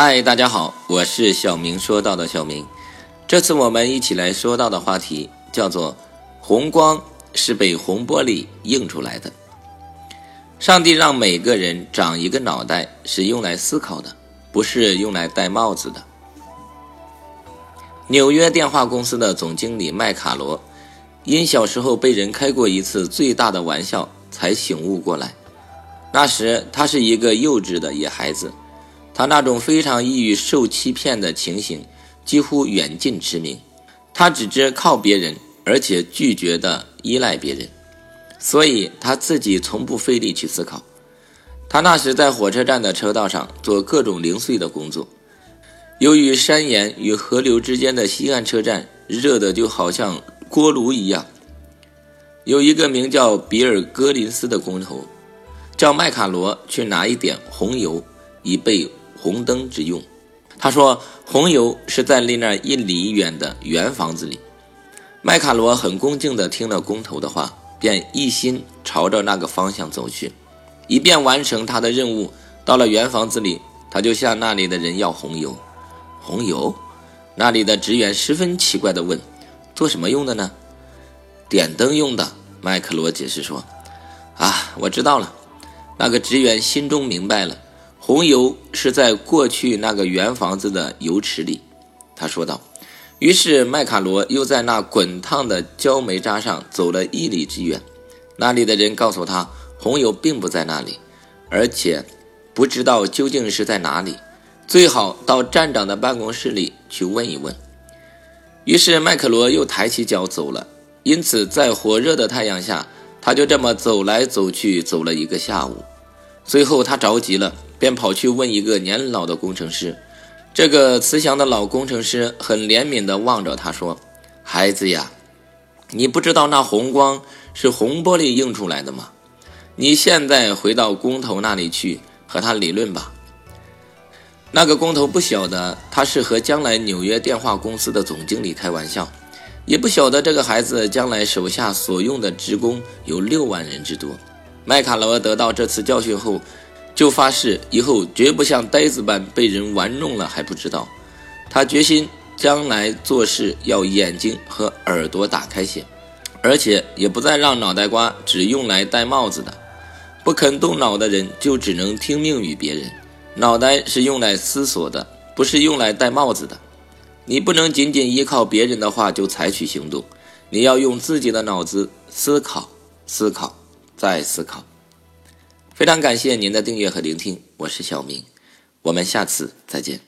嗨，大家好，我是小明说到的小明。这次我们一起来说到的话题叫做“红光是被红玻璃映出来的”。上帝让每个人长一个脑袋是用来思考的，不是用来戴帽子的。纽约电话公司的总经理麦卡罗，因小时候被人开过一次最大的玩笑，才醒悟过来。那时他是一个幼稚的野孩子，他那种非常易于受欺骗的情形几乎远近驰名。他只知靠别人，而且拒绝的依赖别人，所以他自己从不费力去思考。他那时在火车站的车道上做各种零碎的工作。由于山岩与河流之间的西岸车站热得就好像锅炉一样，有一个名叫比尔·格林斯的工头，叫麦卡罗去拿一点红油，以备红灯之用。他说，红油是在离那一里远的圆房子里。麦卡罗很恭敬地听了工头的话，便一心朝着那个方向走去，以便完成他的任务。到了圆房子里，他就向那里的人要红油。红油，那里的职员十分奇怪地问：“做什么用的呢？”“点灯用的。”麦克罗解释说。“啊，我知道了。”那个职员心中明白了，红油是在过去那个圆房子的油池里。他说道。于是麦卡罗又在那滚烫的焦煤渣上走了一里之远。那里的人告诉他，红油并不在那里，而且不知道究竟是在哪里。最好到站长的办公室里去问一问。于是麦克罗又抬起脚走了。因此，在火热的太阳下，他就这么走来走去，走了一个下午。最后他着急了，便跑去问一个年老的工程师。这个慈祥的老工程师很怜悯地望着他说：“孩子呀，你不知道那红光是红玻璃映出来的吗？你现在回到工头那里去和他理论吧。”那个工头不晓得他是和将来纽约电话公司的总经理开玩笑，也不晓得这个孩子将来手下所用的职工有六万人之多。麦卡罗得到这次教训后，就发誓以后绝不像呆子般被人玩弄了还不知道。他决心将来做事要眼睛和耳朵打开些，而且也不再让脑袋瓜只用来戴帽子的。不肯动脑的人就只能听命于别人。脑袋是用来思索的，不是用来戴帽子的。你不能仅仅依靠别人的话就采取行动，你要用自己的脑子思考、思考、再思考。非常感谢您的订阅和聆听，我是小明，我们下次再见。